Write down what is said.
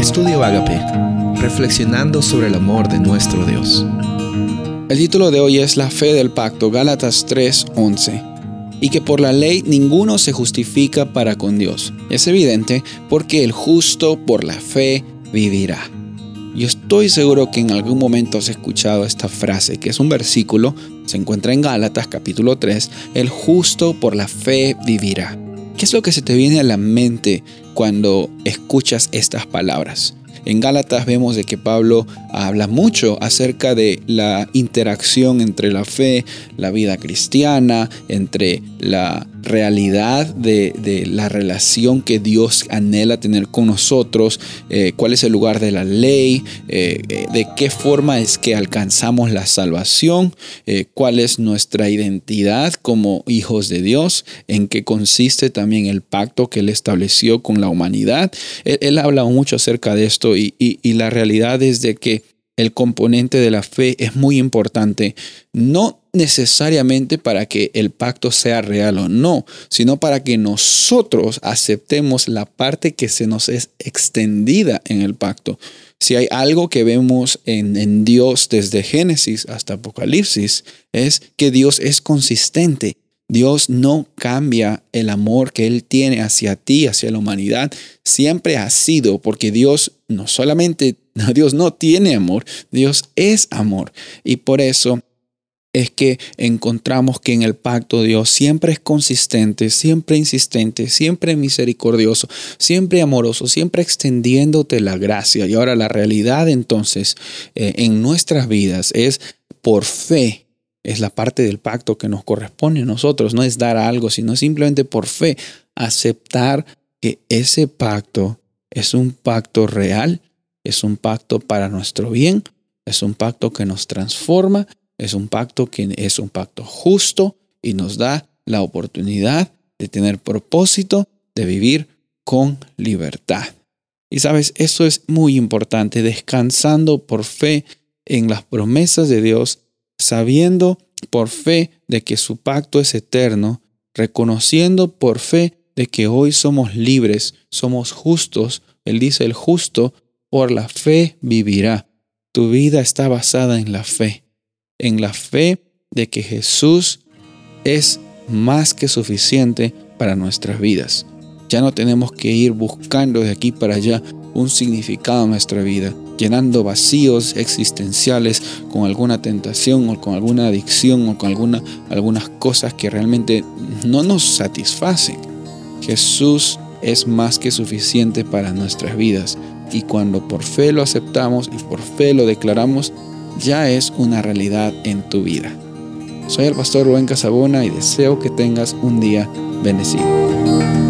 Estudio Agape, reflexionando sobre el amor de nuestro Dios. El título de hoy es La fe del pacto, Gálatas 3:11. Y que por la ley ninguno se justifica para con Dios. Es evidente porque el justo por la fe vivirá. Yo estoy seguro que en algún momento has escuchado esta frase, que es un versículo, se encuentra en Gálatas capítulo 3, el justo por la fe vivirá. ¿Qué es lo que se te viene a la mente cuando escuchas estas palabras? En Gálatas vemos de que Pablo habla mucho acerca de la interacción entre la fe, la vida cristiana, entre la realidad de, la relación que Dios anhela tener con nosotros, eh, cuál es el lugar de la ley, eh, eh, de qué forma es que alcanzamos la salvación, cuál es nuestra identidad como hijos de Dios, en qué consiste también el pacto que Él estableció con la humanidad. Él, habla mucho acerca de esto y, y la realidad es de que el componente de la fe es muy importante, no necesariamente para que el pacto sea real o no, sino para que nosotros aceptemos la parte que se nos es extendida en el pacto. Si hay algo que vemos en, Dios desde Génesis hasta Apocalipsis, es que Dios es consistente. Dios no cambia el amor que Él tiene hacia ti, hacia la humanidad. Siempre ha sido, porque Dios no solamente Dios no tiene amor, Dios es amor. Y por eso es que encontramos que en el pacto Dios siempre es consistente, siempre insistente, siempre misericordioso, siempre amoroso, siempre extendiéndote la gracia. Y ahora la realidad entonces eh, en nuestras vidas es por fe. Es la parte del pacto que nos corresponde a nosotros, no es dar algo, sino simplemente por fe aceptar que ese pacto es un pacto real es un pacto para nuestro bien, es un pacto que nos transforma, es un pacto que es un pacto justo y nos da la oportunidad de tener propósito, de vivir con libertad. Y sabes, eso es muy importante, descansando por fe en las promesas de Dios, sabiendo por fe de que su pacto es eterno, reconociendo por fe de que hoy somos libres, somos justos. Él dice, el justo por la fe vivirá. Tu vida está basada en la fe, en la fe de que Jesús es más que suficiente para nuestras vidas. Ya no tenemos que ir buscando de aquí para allá un significado en nuestra vida, llenando vacíos existenciales con alguna tentación o con alguna adicción o con alguna, algunas cosas que realmente no nos satisfacen. Jesús es más que suficiente para nuestras vidas y cuando por fe lo aceptamos y por fe lo declaramos, ya es una realidad en tu vida. Soy el pastor Rubén Casabona y deseo que tengas un día bendecido.